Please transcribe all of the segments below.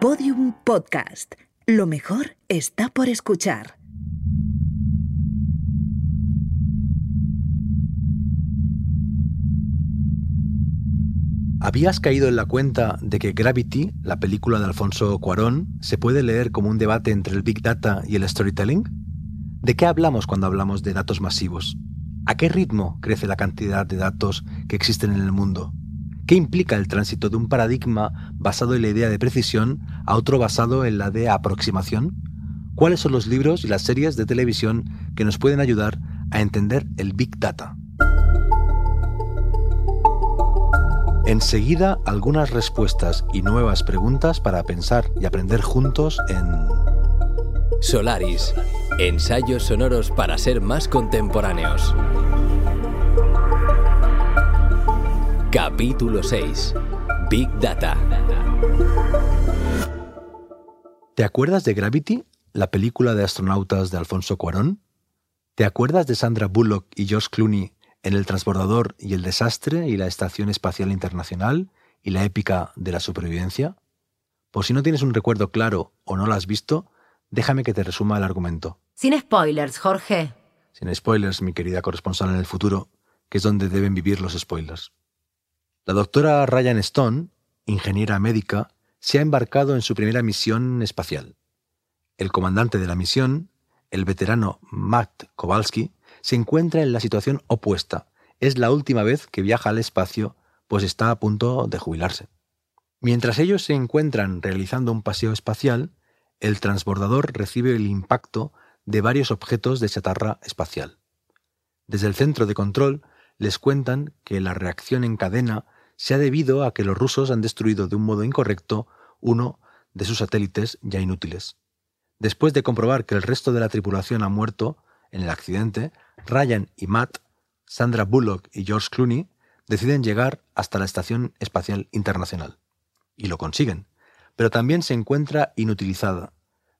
Podium Podcast. Lo mejor está por escuchar. ¿Habías caído en la cuenta de que Gravity, la película de Alfonso Cuarón, se puede leer como un debate entre el Big Data y el storytelling? ¿De qué hablamos cuando hablamos de datos masivos? ¿A qué ritmo crece la cantidad de datos que existen en el mundo? ¿Qué implica el tránsito de un paradigma basado en la idea de precisión a otro basado en la de aproximación? ¿Cuáles son los libros y las series de televisión que nos pueden ayudar a entender el Big Data? Enseguida algunas respuestas y nuevas preguntas para pensar y aprender juntos en Solaris, ensayos sonoros para ser más contemporáneos. Capítulo 6. Big Data. ¿Te acuerdas de Gravity, la película de astronautas de Alfonso Cuarón? ¿Te acuerdas de Sandra Bullock y George Clooney en El transbordador y el desastre y la Estación Espacial Internacional y la épica de la supervivencia? Por si no tienes un recuerdo claro o no lo has visto, déjame que te resuma el argumento. Sin spoilers, Jorge. Sin spoilers, mi querida corresponsal en el futuro, que es donde deben vivir los spoilers. La doctora Ryan Stone, ingeniera médica, se ha embarcado en su primera misión espacial. El comandante de la misión, el veterano Matt Kowalski, se encuentra en la situación opuesta. Es la última vez que viaja al espacio, pues está a punto de jubilarse. Mientras ellos se encuentran realizando un paseo espacial, el transbordador recibe el impacto de varios objetos de chatarra espacial. Desde el centro de control les cuentan que la reacción en cadena se ha debido a que los rusos han destruido de un modo incorrecto uno de sus satélites ya inútiles. Después de comprobar que el resto de la tripulación ha muerto en el accidente, Ryan y Matt, Sandra Bullock y George Clooney deciden llegar hasta la Estación Espacial Internacional. Y lo consiguen, pero también se encuentra inutilizada,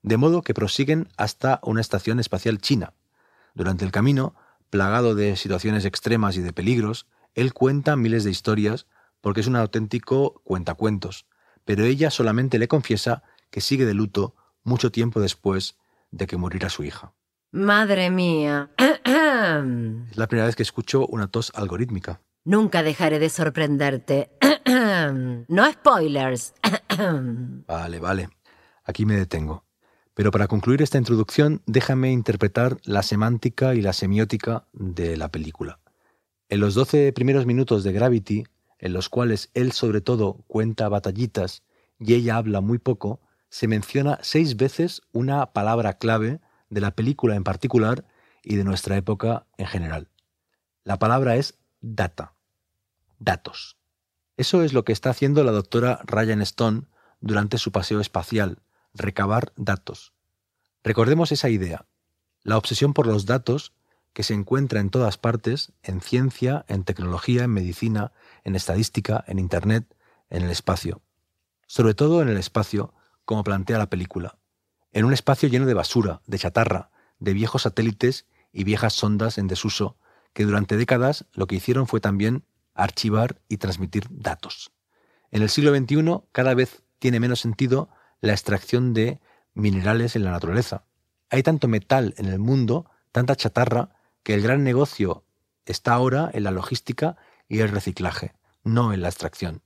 de modo que prosiguen hasta una estación espacial china. Durante el camino, plagado de situaciones extremas y de peligros, él cuenta miles de historias porque es un auténtico cuentacuentos, pero ella solamente le confiesa que sigue de luto mucho tiempo después de que muriera su hija. Madre mía. Es la primera vez que escucho una tos algorítmica. Nunca dejaré de sorprenderte. No spoilers. Vale, vale. Aquí me detengo. Pero para concluir esta introducción, déjame interpretar la semántica y la semiótica de la película. En los doce primeros minutos de Gravity, en los cuales él sobre todo cuenta batallitas y ella habla muy poco, se menciona seis veces una palabra clave de la película en particular y de nuestra época en general. La palabra es data, datos. Eso es lo que está haciendo la doctora Ryan Stone durante su paseo espacial, recabar datos. Recordemos esa idea, la obsesión por los datos que se encuentra en todas partes, en ciencia, en tecnología, en medicina, en estadística, en Internet, en el espacio. Sobre todo en el espacio, como plantea la película. En un espacio lleno de basura, de chatarra, de viejos satélites y viejas sondas en desuso, que durante décadas lo que hicieron fue también archivar y transmitir datos. En el siglo XXI cada vez tiene menos sentido la extracción de minerales en la naturaleza. Hay tanto metal en el mundo, tanta chatarra, que el gran negocio está ahora en la logística y el reciclaje, no en la extracción.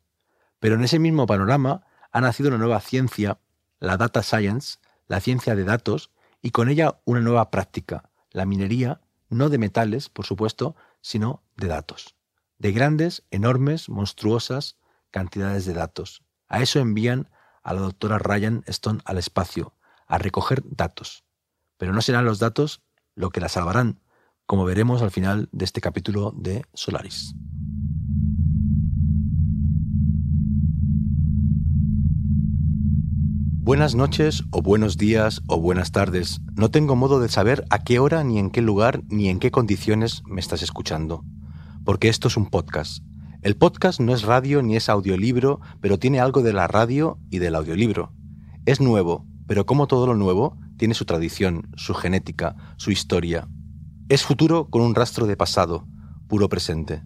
Pero en ese mismo panorama ha nacido una nueva ciencia, la data science, la ciencia de datos, y con ella una nueva práctica, la minería, no de metales, por supuesto, sino de datos. De grandes, enormes, monstruosas cantidades de datos. A eso envían a la doctora Ryan Stone al espacio, a recoger datos. Pero no serán los datos lo que la salvarán, como veremos al final de este capítulo de Solaris. Buenas noches o buenos días o buenas tardes. No tengo modo de saber a qué hora ni en qué lugar ni en qué condiciones me estás escuchando. Porque esto es un podcast. El podcast no es radio ni es audiolibro, pero tiene algo de la radio y del audiolibro. Es nuevo, pero como todo lo nuevo, tiene su tradición, su genética, su historia. Es futuro con un rastro de pasado, puro presente.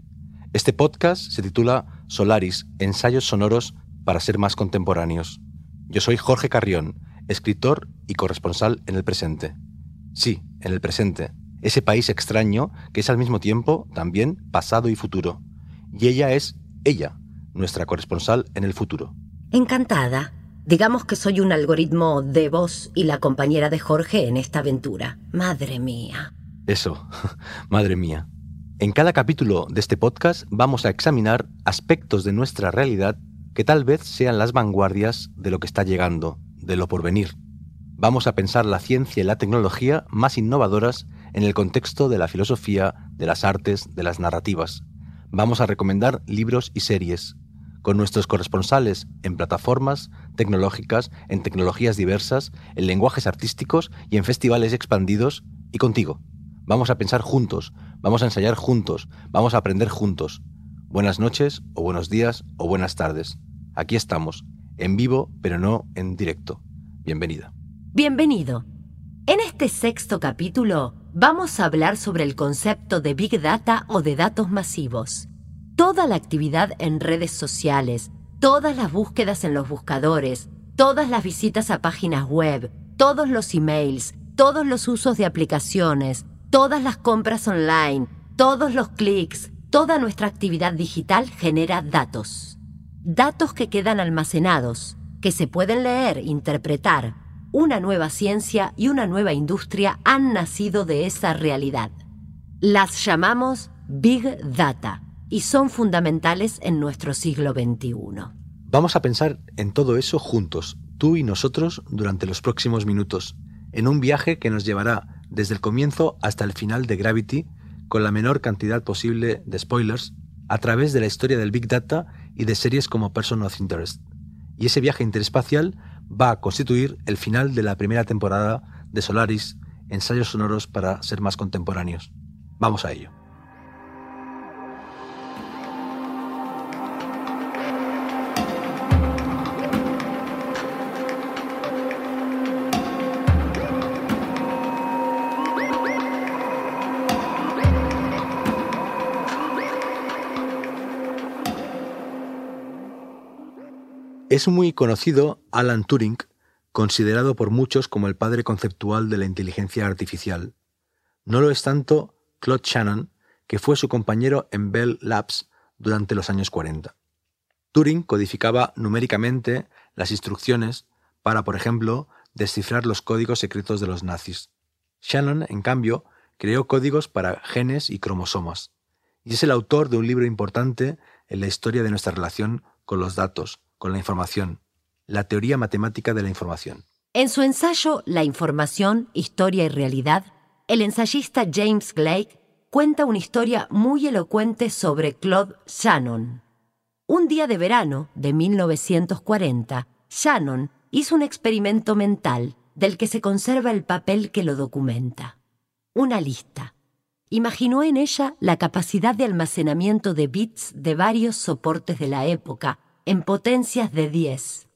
Este podcast se titula Solaris, ensayos sonoros para ser más contemporáneos. Yo soy Jorge Carrión, escritor y corresponsal en el presente. Sí, en el presente, ese país extraño que es al mismo tiempo también pasado y futuro. Y ella es ella, nuestra corresponsal en el futuro. Encantada. Digamos que soy un algoritmo de voz y la compañera de Jorge en esta aventura. Madre mía. Eso, madre mía. En cada capítulo de este podcast vamos a examinar aspectos de nuestra realidad que tal vez sean las vanguardias de lo que está llegando, de lo porvenir. Vamos a pensar la ciencia y la tecnología más innovadoras en el contexto de la filosofía, de las artes, de las narrativas. Vamos a recomendar libros y series, con nuestros corresponsales en plataformas tecnológicas, en tecnologías diversas, en lenguajes artísticos y en festivales expandidos, y contigo. Vamos a pensar juntos, vamos a ensayar juntos, vamos a aprender juntos. Buenas noches, o buenos días, o buenas tardes. Aquí estamos, en vivo, pero no en directo. Bienvenida. Bienvenido. En este sexto capítulo vamos a hablar sobre el concepto de Big Data o de datos masivos. Toda la actividad en redes sociales, todas las búsquedas en los buscadores, todas las visitas a páginas web, todos los emails, todos los usos de aplicaciones, todas las compras online, todos los clics, toda nuestra actividad digital genera datos datos que quedan almacenados, que se pueden leer, interpretar. Una nueva ciencia y una nueva industria han nacido de esa realidad. Las llamamos Big Data y son fundamentales en nuestro siglo XXI. Vamos a pensar en todo eso juntos, tú y nosotros, durante los próximos minutos, en un viaje que nos llevará desde el comienzo hasta el final de Gravity, con la menor cantidad posible de spoilers, a través de la historia del Big Data y de series como Person of Interest. Y ese viaje interespacial va a constituir el final de la primera temporada de Solaris, ensayos sonoros para ser más contemporáneos. Vamos a ello. Es muy conocido Alan Turing, considerado por muchos como el padre conceptual de la inteligencia artificial. No lo es tanto Claude Shannon, que fue su compañero en Bell Labs durante los años 40. Turing codificaba numéricamente las instrucciones para, por ejemplo, descifrar los códigos secretos de los nazis. Shannon, en cambio, creó códigos para genes y cromosomas, y es el autor de un libro importante en la historia de nuestra relación con los datos, con la información, la teoría matemática de la información. En su ensayo La información, historia y realidad, el ensayista James Blake cuenta una historia muy elocuente sobre Claude Shannon. Un día de verano de 1940, Shannon hizo un experimento mental del que se conserva el papel que lo documenta. Una lista. Imaginó en ella la capacidad de almacenamiento de bits de varios soportes de la época en potencias de 10.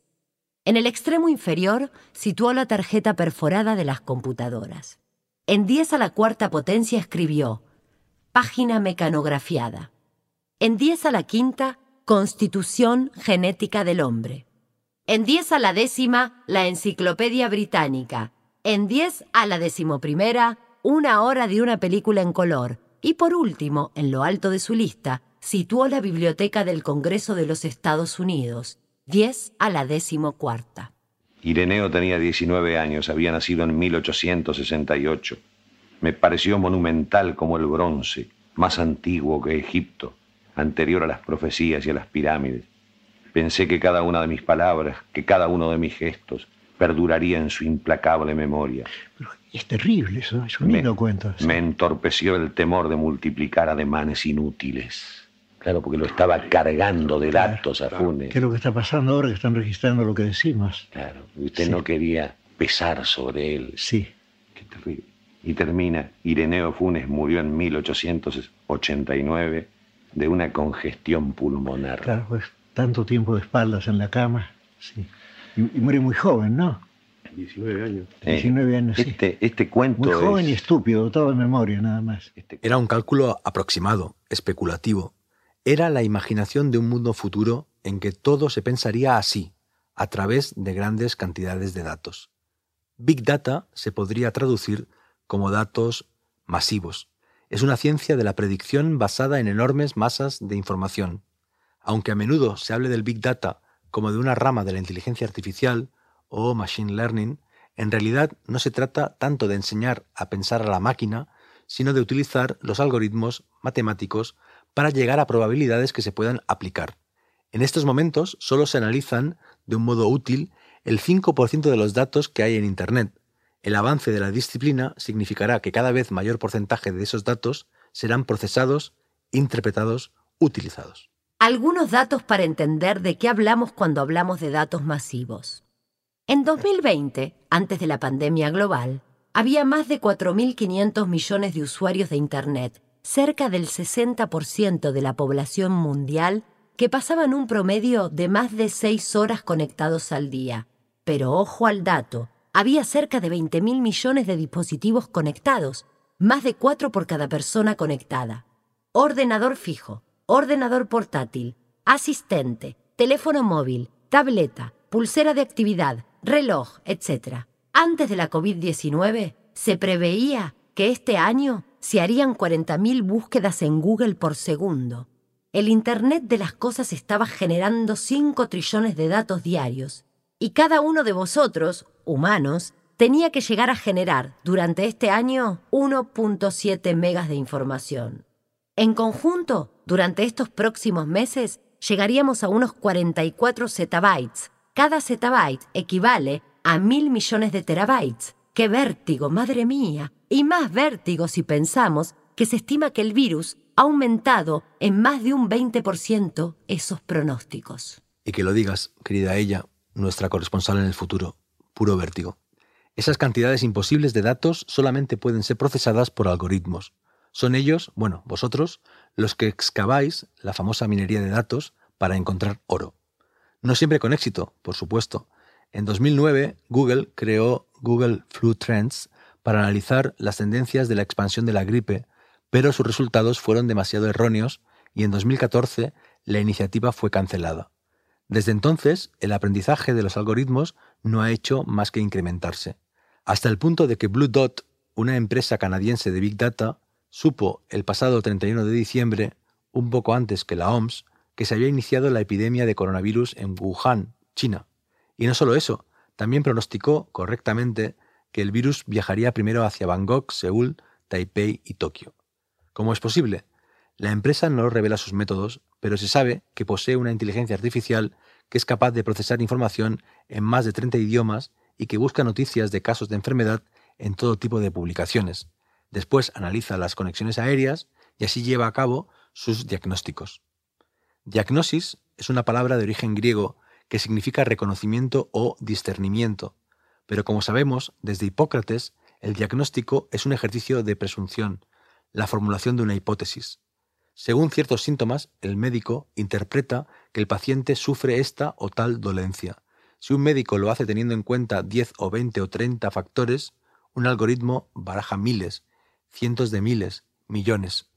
En el extremo inferior situó la tarjeta perforada de las computadoras. En 10 a la cuarta potencia escribió Página mecanografiada. En 10 a la quinta, Constitución genética del hombre. En 10 a la décima, la Enciclopedia Británica. En 10 a la decimoprimera, una hora de una película en color. Y por último, en lo alto de su lista, situó la Biblioteca del Congreso de los Estados Unidos, 10 a la cuarta. Ireneo tenía 19 años, había nacido en 1868. Me pareció monumental como el bronce, más antiguo que Egipto, anterior a las profecías y a las pirámides. Pensé que cada una de mis palabras, que cada uno de mis gestos, perduraría en su implacable memoria. Pero es terrible eso, es un lindo cuento. Me entorpeció el temor de multiplicar ademanes inútiles. Claro, porque lo estaba cargando de datos a Funes. ¿Qué es lo que está pasando ahora que están registrando lo que decimos? Claro, usted no quería pesar sobre él. Sí. Qué terrible. Y termina, Ireneo Funes murió en 1889 de una congestión pulmonar. Claro, pues tanto tiempo de espaldas en la cama. Sí. Y, muere muy joven, ¿no? 19 años. 19 años, sí. Este, este cuento Muy joven y estúpido, todo de memoria nada más. Este Era un cálculo aproximado, especulativo, era la imaginación de un mundo futuro en que todo se pensaría así, a través de grandes cantidades de datos. Big Data se podría traducir como datos masivos. Es una ciencia de la predicción basada en enormes masas de información. Aunque a menudo se hable del Big Data como de una rama de la inteligencia artificial o machine learning, en realidad no se trata tanto de enseñar a pensar a la máquina, sino de utilizar los algoritmos matemáticos para llegar a probabilidades que se puedan aplicar. En estos momentos solo se analizan de un modo útil el 5% de los datos que hay en Internet. El avance de la disciplina significará que cada vez mayor porcentaje de esos datos serán procesados, interpretados, utilizados. Algunos datos para entender de qué hablamos cuando hablamos de datos masivos. En 2020, antes de la pandemia global, había más de 4.500 millones de usuarios de Internet, cerca del 60% de la población mundial que pasaban un promedio de más de 6 horas conectados al día. Pero ojo al dato, había cerca de 20.000 millones de dispositivos conectados, más de 4 por cada persona conectada. Ordenador fijo, ordenador portátil, asistente, teléfono móvil, tableta, pulsera de actividad, reloj, etc. Antes de la COVID-19, se preveía que este año se harían 40.000 búsquedas en Google por segundo. El Internet de las Cosas estaba generando 5 trillones de datos diarios, y cada uno de vosotros, humanos, tenía que llegar a generar durante este año 1.7 megas de información. En conjunto, durante estos próximos meses, llegaríamos a unos 44 zettabytes. Cada zettabyte equivale a mil millones de terabytes. ¡Qué vértigo, madre mía! Y más vértigo si pensamos que se estima que el virus ha aumentado en más de un 20% esos pronósticos. Y que lo digas, querida ella, nuestra corresponsal en el futuro. Puro vértigo. Esas cantidades imposibles de datos solamente pueden ser procesadas por algoritmos. Son ellos, bueno, vosotros, los que excaváis la famosa minería de datos para encontrar oro. No siempre con éxito, por supuesto. En 2009, Google creó Google Flu Trends para analizar las tendencias de la expansión de la gripe, pero sus resultados fueron demasiado erróneos y en 2014 la iniciativa fue cancelada. Desde entonces, el aprendizaje de los algoritmos no ha hecho más que incrementarse, hasta el punto de que Blue Dot, una empresa canadiense de Big Data, supo el pasado 31 de diciembre, un poco antes que la OMS, que se había iniciado la epidemia de coronavirus en Wuhan, China. Y no solo eso, también pronosticó correctamente que el virus viajaría primero hacia Bangkok, Seúl, Taipei y Tokio. ¿Cómo es posible? La empresa no revela sus métodos, pero se sabe que posee una inteligencia artificial que es capaz de procesar información en más de 30 idiomas y que busca noticias de casos de enfermedad en todo tipo de publicaciones, Después analiza las conexiones aéreas y así lleva a cabo sus diagnósticos. Diagnosis es una palabra de origen griego que significa reconocimiento o discernimiento, pero como sabemos, desde Hipócrates, el diagnóstico es un ejercicio de presunción, la formulación de una hipótesis. Según ciertos síntomas, el médico interpreta que el paciente sufre esta o tal dolencia. Si un médico lo hace teniendo en cuenta 10 o 20 o 30 factores, un algoritmo baraja miles cientos de miles, millones,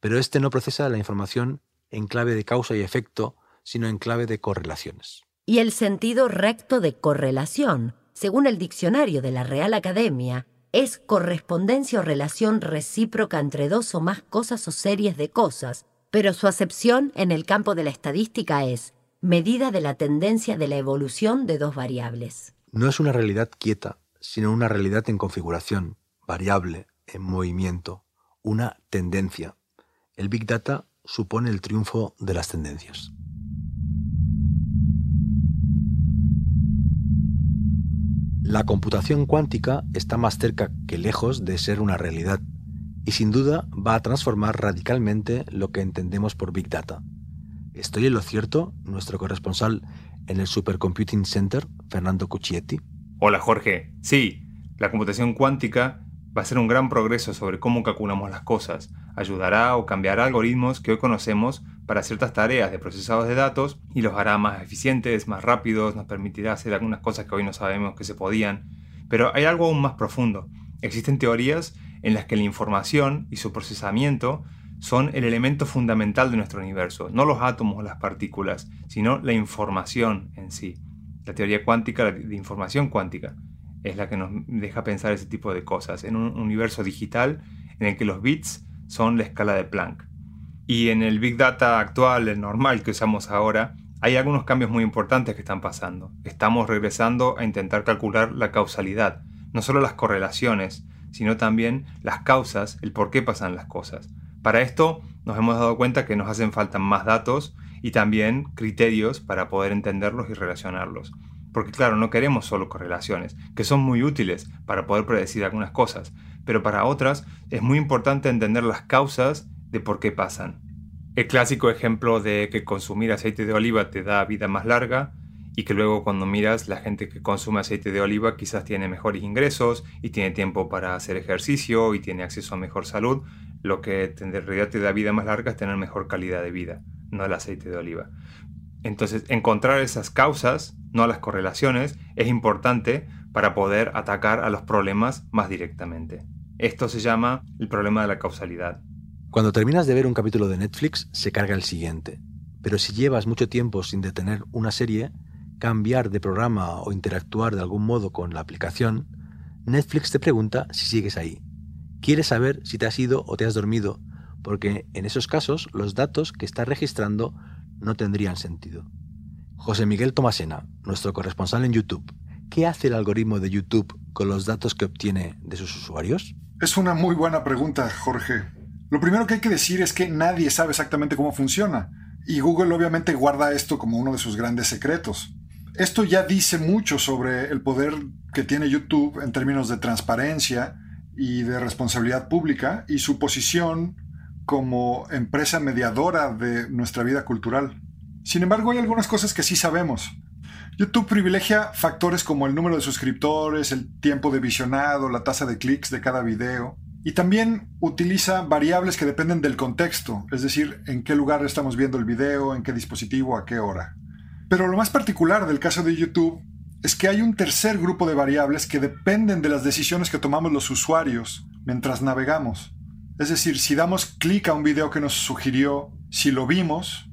pero este no procesa la información en clave de causa y efecto, sino en clave de correlaciones. Y el sentido recto de correlación, según el diccionario de la Real Academia, es correspondencia o relación recíproca entre dos o más cosas o series de cosas, pero su acepción en el campo de la estadística es medida de la tendencia de la evolución de dos variables. No es una realidad quieta, sino una realidad en configuración, variable, en movimiento, una tendencia. El Big Data supone el triunfo de las tendencias. La computación cuántica está más cerca que lejos de ser una realidad y sin duda va a transformar radicalmente lo que entendemos por Big Data. ¿Estoy en lo cierto? Nuestro corresponsal en el Supercomputing Center, Fernando Cuccietti. Hola Jorge. Sí, la computación cuántica va a ser un gran progreso sobre cómo calculamos las cosas, ayudará o cambiará algoritmos que hoy conocemos para ciertas tareas de procesados de datos y los hará más eficientes, más rápidos, nos permitirá hacer algunas cosas que hoy no sabemos que se podían. Pero hay algo aún más profundo. Existen teorías en las que la información y su procesamiento son el elemento fundamental de nuestro universo, no los átomos o las partículas, sino la información en sí. La teoría cuántica de información cuántica es la que nos deja pensar ese tipo de cosas en un universo digital en el que los bits son la escala de Planck. Y en el Big Data actual, el normal que usamos ahora, hay algunos cambios muy importantes que están pasando. Estamos regresando a intentar calcular la causalidad, no solo las correlaciones, sino también las causas, el por qué pasan las cosas. Para esto nos hemos dado cuenta que nos hacen falta más datos y también criterios para poder entenderlos y relacionarlos. Porque claro, no queremos solo correlaciones, que son muy útiles para poder predecir algunas cosas, pero para otras es muy importante entender las causas de por qué pasan. El clásico ejemplo de que consumir aceite de oliva te da vida más larga y que luego cuando miras la gente que consume aceite de oliva quizás tiene mejores ingresos y tiene tiempo para hacer ejercicio y tiene acceso a mejor salud, lo que en realidad te da vida más larga es tener mejor calidad de vida, no el aceite de oliva. Entonces, encontrar esas causas, no las correlaciones, es importante para poder atacar a los problemas más directamente. Esto se llama el problema de la causalidad. Cuando terminas de ver un capítulo de Netflix, se carga el siguiente. Pero si llevas mucho tiempo sin detener una serie, cambiar de programa o interactuar de algún modo con la aplicación, Netflix te pregunta si sigues ahí. Quiere saber si te has ido o te has dormido, porque en esos casos los datos que estás registrando no tendrían sentido. José Miguel Tomasena, nuestro corresponsal en YouTube, ¿qué hace el algoritmo de YouTube con los datos que obtiene de sus usuarios? Es una muy buena pregunta, Jorge. Lo primero que hay que decir es que nadie sabe exactamente cómo funciona, y Google obviamente guarda esto como uno de sus grandes secretos. Esto ya dice mucho sobre el poder que tiene YouTube en términos de transparencia y de responsabilidad pública y su posición como empresa mediadora de nuestra vida cultural. Sin embargo, hay algunas cosas que sí sabemos. YouTube privilegia factores como el número de suscriptores, el tiempo de visionado, la tasa de clics de cada video. Y también utiliza variables que dependen del contexto, es decir, en qué lugar estamos viendo el video, en qué dispositivo, a qué hora. Pero lo más particular del caso de YouTube es que hay un tercer grupo de variables que dependen de las decisiones que tomamos los usuarios mientras navegamos. Es decir, si damos clic a un video que nos sugirió, si lo vimos,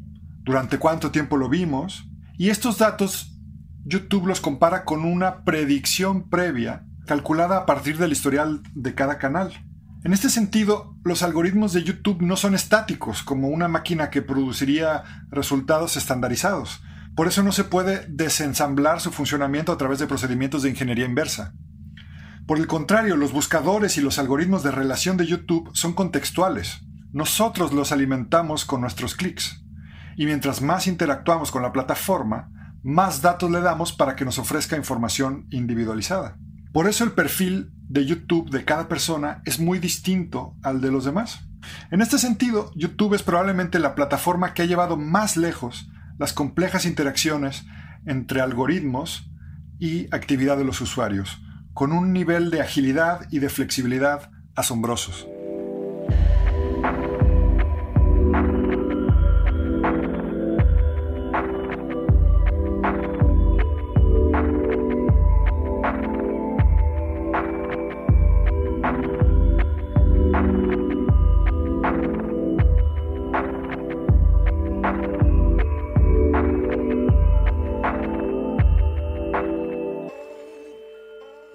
durante cuánto tiempo lo vimos, y estos datos YouTube los compara con una predicción previa calculada a partir del historial de cada canal. En este sentido, los algoritmos de YouTube no son estáticos como una máquina que produciría resultados estandarizados. Por eso no se puede desensamblar su funcionamiento a través de procedimientos de ingeniería inversa. Por el contrario, los buscadores y los algoritmos de relación de YouTube son contextuales. Nosotros los alimentamos con nuestros clics. Y mientras más interactuamos con la plataforma, más datos le damos para que nos ofrezca información individualizada. Por eso el perfil de YouTube de cada persona es muy distinto al de los demás. En este sentido, YouTube es probablemente la plataforma que ha llevado más lejos las complejas interacciones entre algoritmos y actividad de los usuarios con un nivel de agilidad y de flexibilidad asombrosos.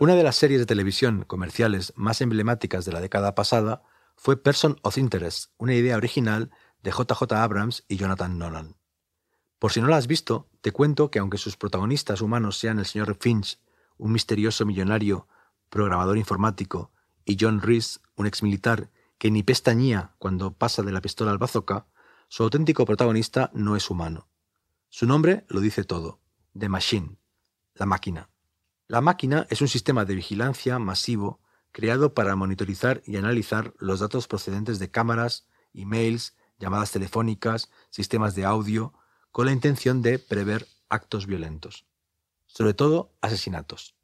Una de las series de televisión comerciales más emblemáticas de la década pasada fue Person of Interest, una idea original de JJ Abrams y Jonathan Nolan. Por si no la has visto, te cuento que aunque sus protagonistas humanos sean el señor Finch, un misterioso millonario programador informático, y John Reese, un exmilitar que ni pestañía cuando pasa de la pistola al bazooka, su auténtico protagonista no es humano. Su nombre lo dice todo, The Machine, la máquina. La máquina es un sistema de vigilancia masivo creado para monitorizar y analizar los datos procedentes de cámaras, emails, llamadas telefónicas, sistemas de audio, con la intención de prever actos violentos, sobre todo asesinatos.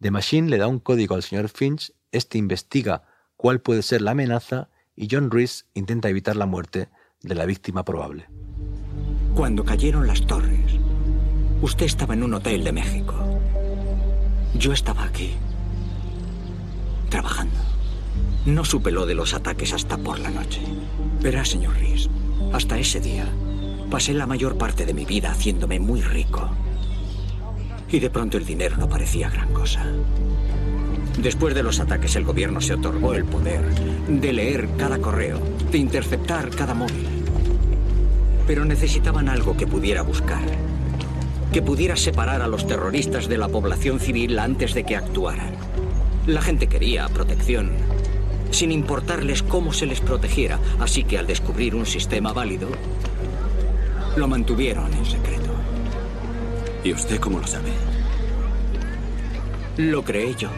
The Machine le da un código al señor Finch, este investiga cuál puede ser la amenaza y John Reese intenta evitar la muerte de la víctima probable. Cuando cayeron las torres, usted estaba en un hotel de México. Yo estaba aquí, trabajando. No supe lo de los ataques hasta por la noche. Verá, señor Rees, hasta ese día pasé la mayor parte de mi vida haciéndome muy rico. Y de pronto el dinero no parecía gran cosa. Después de los ataques, el gobierno se otorgó el poder de leer cada correo, de interceptar cada móvil. Pero necesitaban algo que pudiera buscar, que pudiera separar a los terroristas de la población civil antes de que actuaran. La gente quería protección, sin importarles cómo se les protegiera, así que al descubrir un sistema válido, lo mantuvieron en secreto. ¿Y usted cómo lo sabe? Lo creé yo.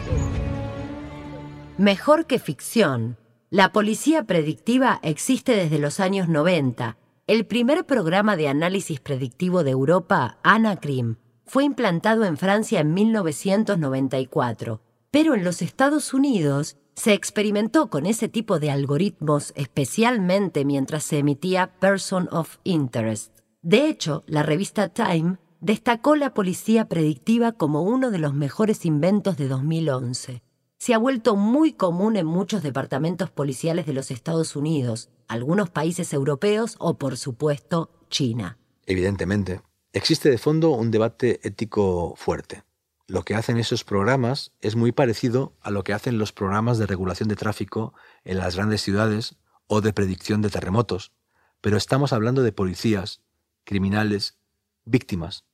Mejor que ficción, la policía predictiva existe desde los años 90. El primer programa de análisis predictivo de Europa, ANACRIM, fue implantado en Francia en 1994, pero en los Estados Unidos se experimentó con ese tipo de algoritmos especialmente mientras se emitía Person of Interest. De hecho, la revista Time destacó la policía predictiva como uno de los mejores inventos de 2011. Se ha vuelto muy común en muchos departamentos policiales de los Estados Unidos, algunos países europeos o, por supuesto, China. Evidentemente, existe de fondo un debate ético fuerte. Lo que hacen esos programas es muy parecido a lo que hacen los programas de regulación de tráfico en las grandes ciudades o de predicción de terremotos, pero estamos hablando de policías, criminales, víctimas,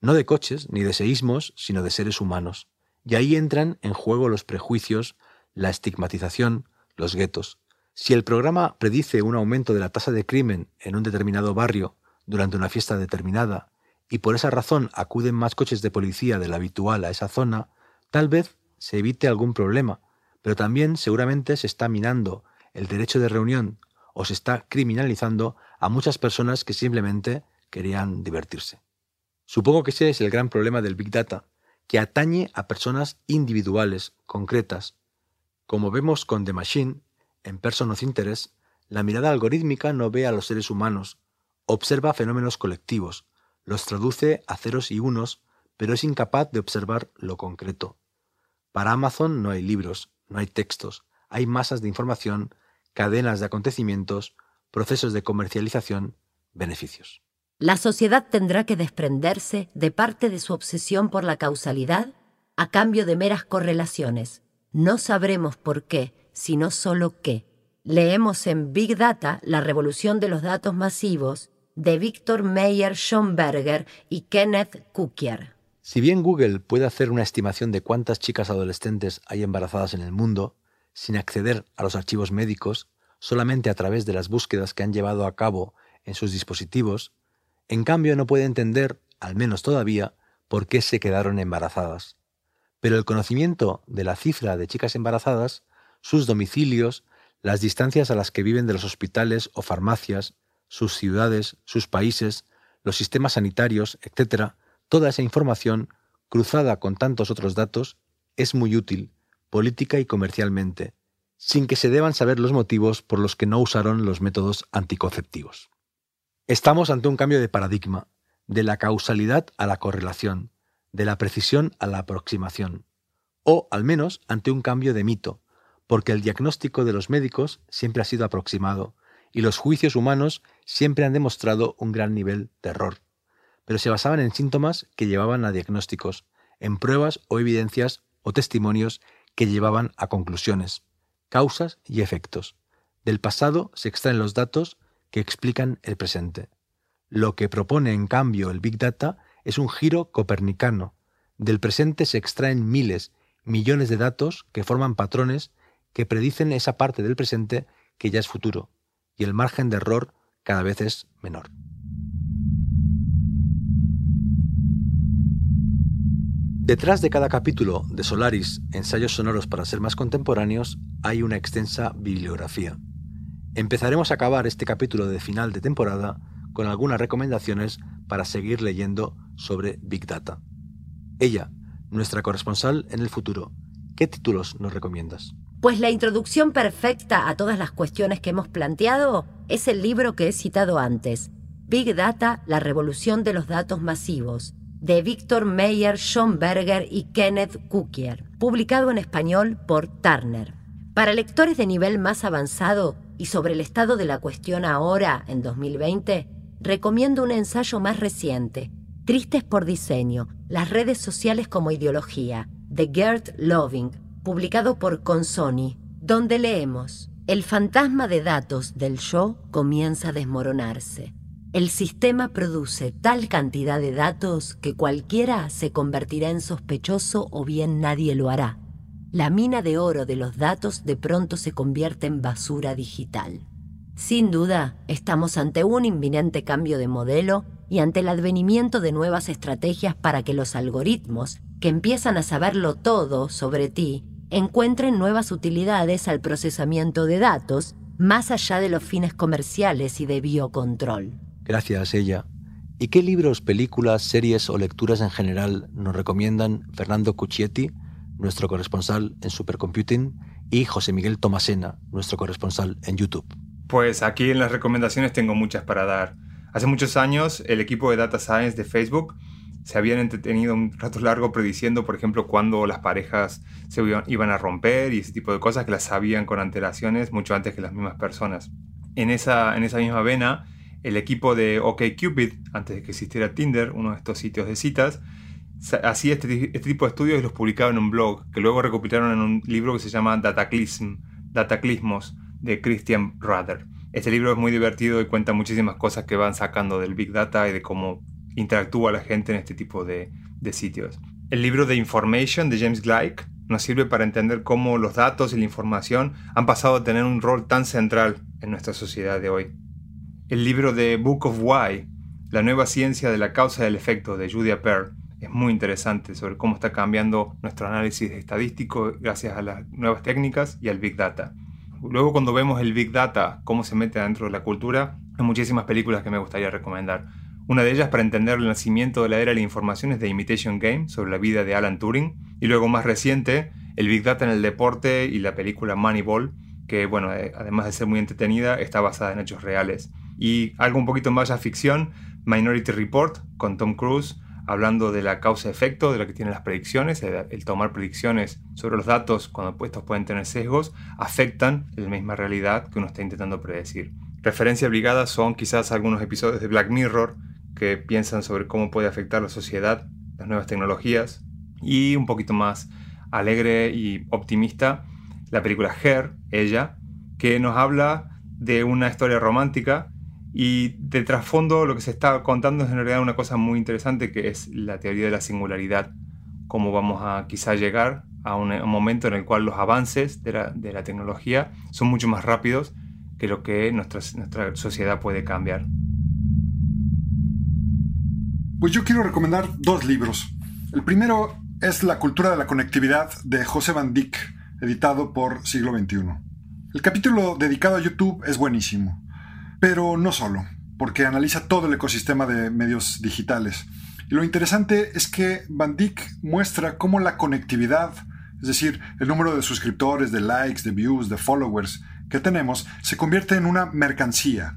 no de coches ni de seísmos, sino de seres humanos. Y ahí entran en juego los prejuicios, la estigmatización, los guetos. Si el programa predice un aumento de la tasa de crimen en un determinado barrio durante una fiesta determinada, y por esa razón acuden más coches de policía de lo habitual a esa zona, tal vez se evite algún problema, pero también seguramente se está minando el derecho de reunión o se está criminalizando a muchas personas que simplemente querían divertirse. Supongo que ese es el gran problema del Big Data, que atañe a personas individuales, concretas. Como vemos con The Machine, en Person of Interest, la mirada algorítmica no ve a los seres humanos, observa fenómenos colectivos, los traduce a ceros y unos, pero es incapaz de observar lo concreto. Para Amazon no hay libros, no hay textos, hay masas de información, cadenas de acontecimientos, procesos de comercialización, beneficios. La sociedad tendrá que desprenderse de parte de su obsesión por la causalidad a cambio de meras correlaciones. No sabremos por qué, sino solo qué. Leemos en Big Data, la revolución de los datos masivos, de Víctor Meyer Schomberger y Kenneth Kukier. Si bien Google puede hacer una estimación de cuántas chicas adolescentes hay embarazadas en el mundo, sin acceder a los archivos médicos, solamente a través de las búsquedas que han llevado a cabo en sus dispositivos, en cambio, no puede entender, al menos todavía, por qué se quedaron embarazadas. Pero el conocimiento de la cifra de chicas embarazadas, sus domicilios, las distancias a las que viven de los hospitales o farmacias, sus ciudades, sus países, los sistemas sanitarios, etc., toda esa información, cruzada con tantos otros datos, es muy útil, política y comercialmente, sin que se deban saber los motivos por los que no usaron los métodos anticonceptivos. Estamos ante un cambio de paradigma, de la causalidad a la correlación, de la precisión a la aproximación, o al menos ante un cambio de mito, porque el diagnóstico de los médicos siempre ha sido aproximado, y los juicios humanos siempre han demostrado un gran nivel de error, pero se basaban en síntomas que llevaban a diagnósticos, en pruebas o evidencias o testimonios que llevaban a conclusiones, causas y efectos. Del pasado se extraen los datos que explican el presente. Lo que propone en cambio el Big Data es un giro copernicano. Del presente se extraen miles, millones de datos que forman patrones que predicen esa parte del presente que ya es futuro, y el margen de error cada vez es menor. Detrás de cada capítulo de Solaris, ensayos sonoros para ser más contemporáneos, hay una extensa bibliografía. Empezaremos a acabar este capítulo de final de temporada con algunas recomendaciones para seguir leyendo sobre Big Data. Ella, nuestra corresponsal en el futuro, ¿qué títulos nos recomiendas? Pues la introducción perfecta a todas las cuestiones que hemos planteado es el libro que he citado antes, Big Data, la revolución de los datos masivos, de Víctor Meyer Schomberger y Kenneth Kukier, publicado en español por Turner. Para lectores de nivel más avanzado, y sobre el estado de la cuestión ahora, en 2020, recomiendo un ensayo más reciente, Tristes por Diseño, Las redes sociales como ideología, de Gert Loving, publicado por Consoni, donde leemos, el fantasma de datos del yo comienza a desmoronarse. El sistema produce tal cantidad de datos que cualquiera se convertirá en sospechoso o bien nadie lo hará. La mina de oro de los datos de pronto se convierte en basura digital. Sin duda, estamos ante un inminente cambio de modelo y ante el advenimiento de nuevas estrategias para que los algoritmos, que empiezan a saberlo todo sobre ti, encuentren nuevas utilidades al procesamiento de datos más allá de los fines comerciales y de biocontrol. Gracias, ella. ¿Y qué libros, películas, series o lecturas en general nos recomiendan Fernando Cuccietti, nuestro corresponsal en Supercomputing, y José Miguel Tomasena, nuestro corresponsal en YouTube? Pues aquí en las recomendaciones tengo muchas para dar. Hace muchos años el equipo de Data Science de Facebook se habían entretenido un rato largo prediciendo, por ejemplo, cuándo las parejas se iban a romper y ese tipo de cosas que las sabían con antelaciones mucho antes que las mismas personas. En esa, en esa misma vena, el equipo de OkCupid, antes de que existiera Tinder, uno de estos sitios de citas, hacía este, este, tipo de estudios y los publicaba en un blog, que luego recopilaron en un libro que se llama Dataclism, Dataclismos, de Christian Ruther. Este libro es muy divertido y cuenta muchísimas cosas que van sacando del Big Data y de cómo interactúa la gente en este tipo de, sitios. El libro de Information de James Gleick nos sirve para entender cómo los datos y la información han pasado a tener un rol tan central en nuestra sociedad de hoy. El libro de Book of Why, La nueva ciencia de la causa y el efecto de Julia Pearl, es muy interesante sobre cómo está cambiando nuestro análisis estadístico gracias a las nuevas técnicas y al Big Data. Luego cuando vemos el Big Data, cómo se mete dentro de la cultura, hay muchísimas películas que me gustaría recomendar. Una de ellas para entender el nacimiento de la era de la información es The Imitation Game, sobre la vida de Alan Turing. Y luego más reciente, el Big Data en el deporte y la película Moneyball, que bueno, eh, además de ser muy entretenida, está basada en hechos reales. Y algo un poquito más a ficción, Minority Report, con Tom Cruise, hablando de la causa-efecto, de lo que tienen las predicciones, el, tomar predicciones sobre los datos cuando estos pueden tener sesgos, afectan la misma realidad que uno está intentando predecir. Referencia obligada son quizás algunos episodios de Black Mirror, que piensan sobre cómo puede afectar la sociedad, las nuevas tecnologías, y un poquito más alegre y optimista, la película Her, ella, que nos habla de una historia romántica y de trasfondo lo que se está contando es en realidad una cosa muy interesante que es la teoría de la singularidad, cómo vamos a quizá llegar a un, momento en el cual los avances de la, de la, tecnología son mucho más rápidos que lo que nuestra, nuestra sociedad puede cambiar. Pues yo quiero recomendar dos libros. El primero es La cultura de la conectividad de José Van Dyck, editado por Siglo XXI. El capítulo dedicado a YouTube es buenísimo, pero no solo, porque analiza todo el ecosistema de medios digitales. Y lo interesante es que Van Dyck muestra cómo la conectividad, es decir, el número de suscriptores, de likes, de views, de followers que tenemos, se convierte en una mercancía.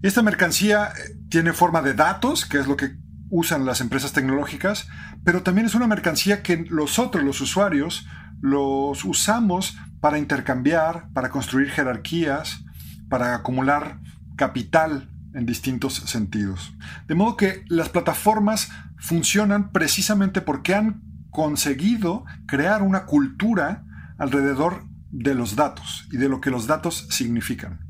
Esta mercancía eh, tiene forma de datos, que es lo que usan las empresas tecnológicas, pero también es una mercancía que nosotros, los usuarios, los usamos para intercambiar, para construir jerarquías, para acumular capital en distintos sentidos. De modo que las plataformas funcionan precisamente porque han conseguido crear una cultura alrededor de los datos y de lo que los datos significan.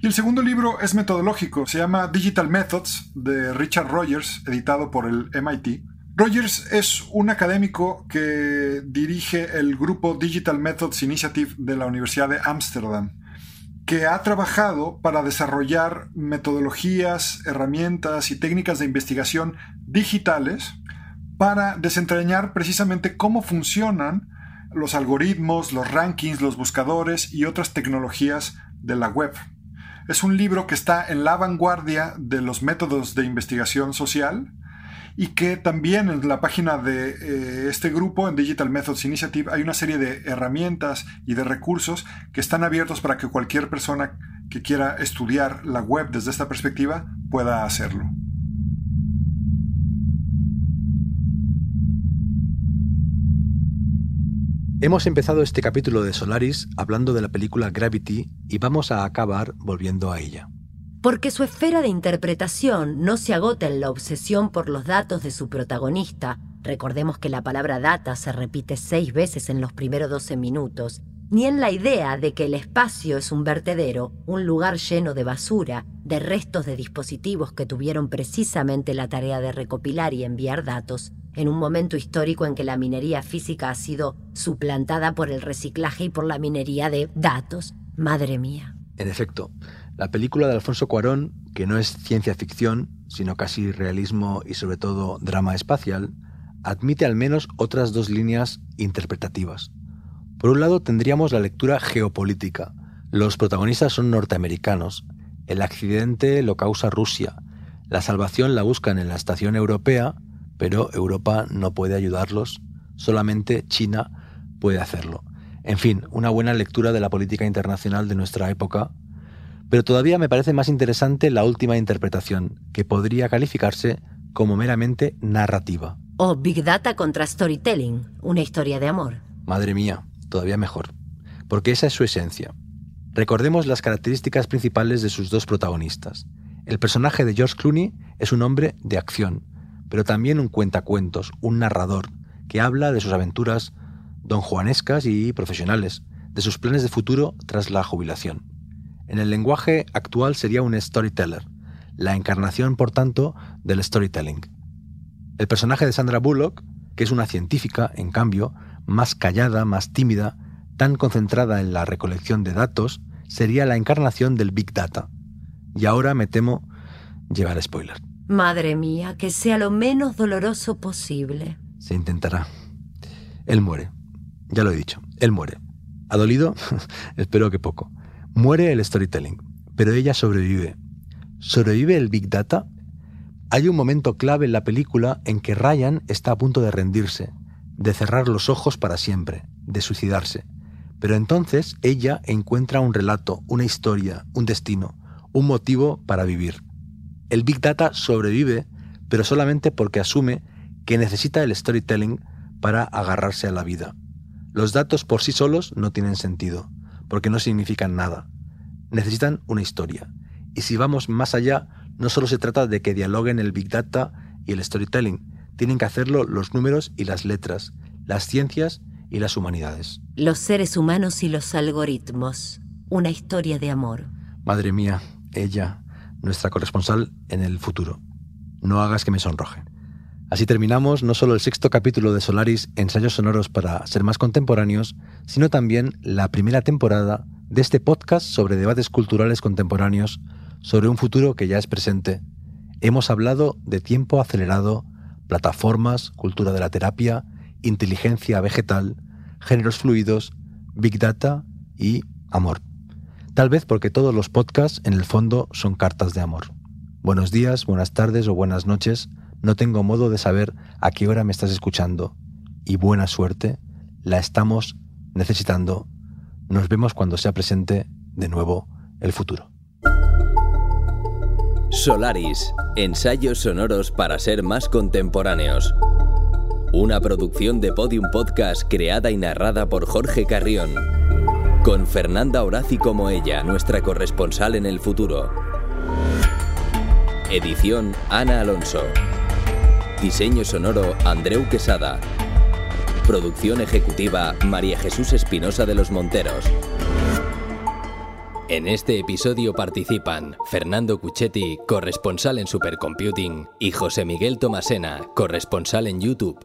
Y el segundo libro es metodológico, se llama Digital Methods de Richard Rogers, editado por el MIT. Rogers es un académico que dirige el grupo Digital Methods Initiative de la Universidad de Ámsterdam, que ha trabajado para desarrollar metodologías, herramientas y técnicas de investigación digitales para desentrañar precisamente cómo funcionan los algoritmos, los rankings, los buscadores y otras tecnologías de la web. Es un libro que está en la vanguardia de los métodos de investigación social y que también en la página de eh, este grupo, en Digital Methods Initiative, hay una serie de herramientas y de recursos que están abiertos para que cualquier persona que quiera estudiar la web desde esta perspectiva pueda hacerlo. Hemos empezado este capítulo de Solaris hablando de la película Gravity y vamos a acabar volviendo a ella. Porque su esfera de interpretación no se agota en la obsesión por los datos de su protagonista recordemos que la palabra data se repite seis veces en los primeros 12 minutos, ni en la idea de que el espacio es un vertedero, un lugar lleno de basura, de restos de dispositivos que tuvieron precisamente la tarea de recopilar y enviar datos, en un momento histórico en que la minería física ha sido suplantada por el reciclaje y por la minería de datos. Madre mía. En efecto, la película de Alfonso Cuarón, que no es ciencia ficción, sino casi realismo y sobre todo drama espacial, admite al menos otras dos líneas interpretativas. Por un lado tendríamos la lectura geopolítica. Los protagonistas son norteamericanos. El accidente lo causa Rusia. La salvación la buscan en la estación europea, pero Europa no puede ayudarlos. Solamente China puede hacerlo. En fin, una buena lectura de la política internacional de nuestra época. Pero todavía me parece más interesante la última interpretación, que podría calificarse como meramente narrativa. O Big Data contra Storytelling, una historia de amor. Madre mía, todavía mejor, porque esa es su esencia. Recordemos las características principales de sus dos protagonistas. El personaje de George Clooney es un hombre de acción, pero también un cuentacuentos, un narrador, que habla de sus aventuras donjuanescas y profesionales, de sus planes de futuro tras la jubilación. En el lenguaje actual sería un storyteller, la encarnación, por tanto, del storytelling. El personaje de Sandra Bullock, que es una científica, en cambio, más callada, más tímida, tan concentrada en la recolección de datos, sería la encarnación del Big Data. Y ahora me temo llevar spoiler. Madre mía, que sea lo menos doloroso posible. Se intentará. Él muere. Ya lo he dicho, él muere. ¿Ha dolido? Espero que poco. Muere el storytelling, pero ella sobrevive. ¿Sobrevive el Big Data? Hay un momento clave en la película en que Ryan está a punto de rendirse, de cerrar los ojos para siempre, de suicidarse. Pero entonces ella encuentra un relato, una historia, un destino, un motivo para vivir. El Big Data sobrevive, pero solamente porque asume que necesita el storytelling para agarrarse a la vida. Los datos por sí solos no tienen sentido, porque no significan nada. Necesitan una historia. Y si vamos más allá, no solo se trata de que dialoguen el Big Data y el storytelling, tienen que hacerlo los números y las letras, las ciencias y las humanidades. Los seres humanos y los algoritmos. Una historia de amor. Madre mía, ella, nuestra corresponsal en el futuro. No hagas que me sonroje. Así terminamos no solo el sexto capítulo de Solaris, ensayos sonoros para ser más contemporáneos, sino también la primera temporada de este podcast sobre debates culturales contemporáneos sobre un futuro que ya es presente. Hemos hablado de tiempo acelerado, plataformas, cultura de la terapia, inteligencia vegetal, géneros fluidos, big data y amor. Tal vez porque todos los podcasts en el fondo son cartas de amor. Buenos días, buenas tardes o buenas noches. No tengo modo de saber a qué hora me estás escuchando. Y buena suerte, la estamos necesitando. Nos vemos cuando sea presente de nuevo el futuro. Solaris, ensayos sonoros para ser más contemporáneos. Una producción de Podium Podcast creada y narrada por Jorge Carrión. Con Fernanda Horaci como ella, nuestra corresponsal en el futuro. Edición Ana Alonso. Diseño sonoro Andreu Quesada. Producción ejecutiva María Jesús Espinosa de los Monteros. En este episodio participan Fernando Cuchetti, corresponsal en Supercomputing, y José Miguel Tomasena, corresponsal en YouTube.